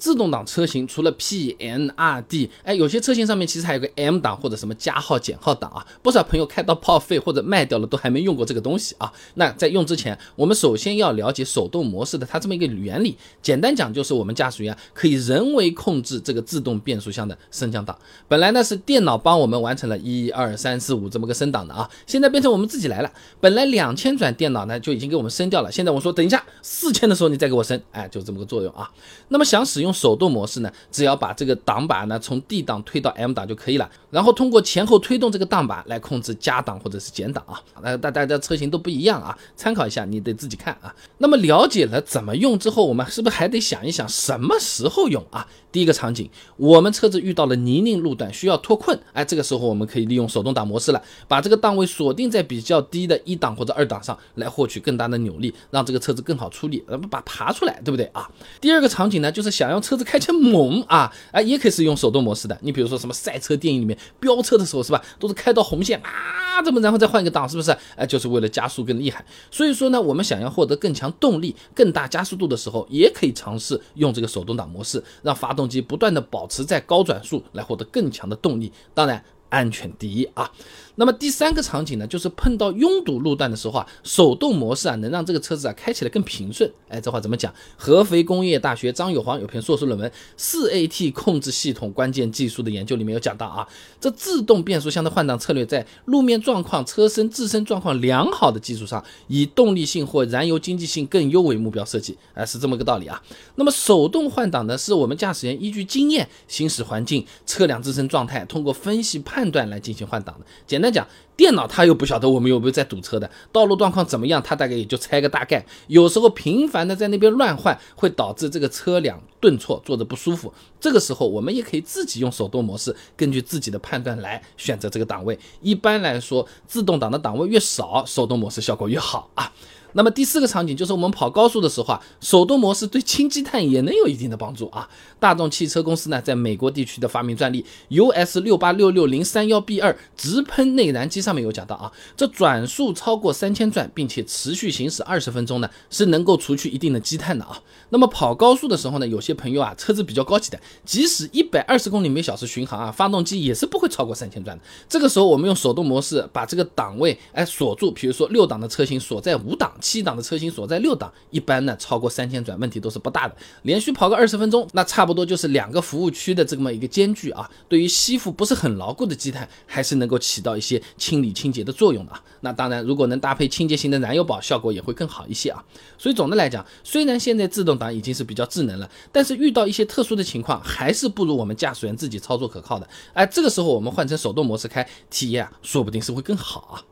自动挡车型除了 P、N、R、D，哎，有些车型上面其实还有个 M 档或者什么加号、减号档啊。不少朋友开到报废或者卖掉了，都还没用过这个东西啊。那在用之前，我们首先要了解手动模式的它这么一个原理。简单讲，就是我们驾驶员可以人为控制这个自动变速箱的升降档。本来呢是电脑帮我们完成了一二三四五这么个升档的啊，现在变成我们自己来了。本来两千转电脑呢就已经给我们升掉了，现在我说等一下四千的时候你再给我升，哎，就这么个作用啊。那么想使用手动模式呢，只要把这个挡把呢从 D 档推到 M 档就可以了，然后通过前后推动这个档把来控制加档或者是减档啊。那大大家车型都不一样啊，参考一下，你得自己看啊。那么了解了怎么用之后，我们是不是还得想一想什么时候用啊？第一个场景，我们车子遇到了泥泞路段需要脱困，哎，这个时候我们可以利用手动挡模式了，把这个档位锁定在比较低的一档或者二档上来获取更大的扭力，让这个车子更好出力，那么把爬出来，对不对啊？第二个场景呢，就是想要车子开起来猛啊，哎，也可以是用手动模式的。你比如说什么赛车电影里面飙车的时候是吧，都是开到红线啊，这么然后再换一个档，是不是？哎，就是为了加速更厉害。所以说呢，我们想要获得更强动力、更大加速度的时候，也可以尝试用这个手动挡模式，让发动动机不断的保持在高转速，来获得更强的动力。当然。安全第一啊！那么第三个场景呢，就是碰到拥堵路段的时候啊，手动模式啊，能让这个车子啊开起来更平顺。哎，这话怎么讲？合肥工业大学张友煌有篇硕士论文《四 AT 控制系统关键技术》的研究里面有讲到啊，这自动变速箱的换挡策略在路面状况、车身自身状况良好的基础上，以动力性或燃油经济性更优为目标设计。哎，是这么个道理啊。那么手动换挡呢，是我们驾驶员依据经验、行驶环境、车辆自身状态，通过分析判。判断来进行换挡的。简单讲，电脑它又不晓得我们有没有在堵车的，道路状况怎么样，它大概也就猜个大概。有时候频繁的在那边乱换，会导致这个车辆顿挫，坐着不舒服。这个时候，我们也可以自己用手动模式，根据自己的判断来选择这个档位。一般来说，自动挡的档位越少，手动模式效果越好啊。那么第四个场景就是我们跑高速的时候啊，手动模式对轻积碳也能有一定的帮助啊。大众汽车公司呢，在美国地区的发明专利 US 六八六六零三幺 B 二直喷内燃机上面有讲到啊，这转速超过三千转，并且持续行驶二十分钟呢，是能够除去一定的积碳的啊。那么跑高速的时候呢，有些朋友啊，车子比较高级的，即使一百二十公里每小时巡航啊，发动机也是不会超过三千转的。这个时候我们用手动模式把这个档位哎锁住，比如说六档的车型锁在五档。七档的车型锁在六档，一般呢超过三千转问题都是不大的。连续跑个二十分钟，那差不多就是两个服务区的这么一个间距啊。对于吸附不是很牢固的积碳，还是能够起到一些清理清洁的作用的啊。那当然，如果能搭配清洁型的燃油宝，效果也会更好一些啊。所以总的来讲，虽然现在自动挡已经是比较智能了，但是遇到一些特殊的情况，还是不如我们驾驶员自己操作可靠的。哎，这个时候我们换成手动模式开，体验啊，说不定是会更好啊。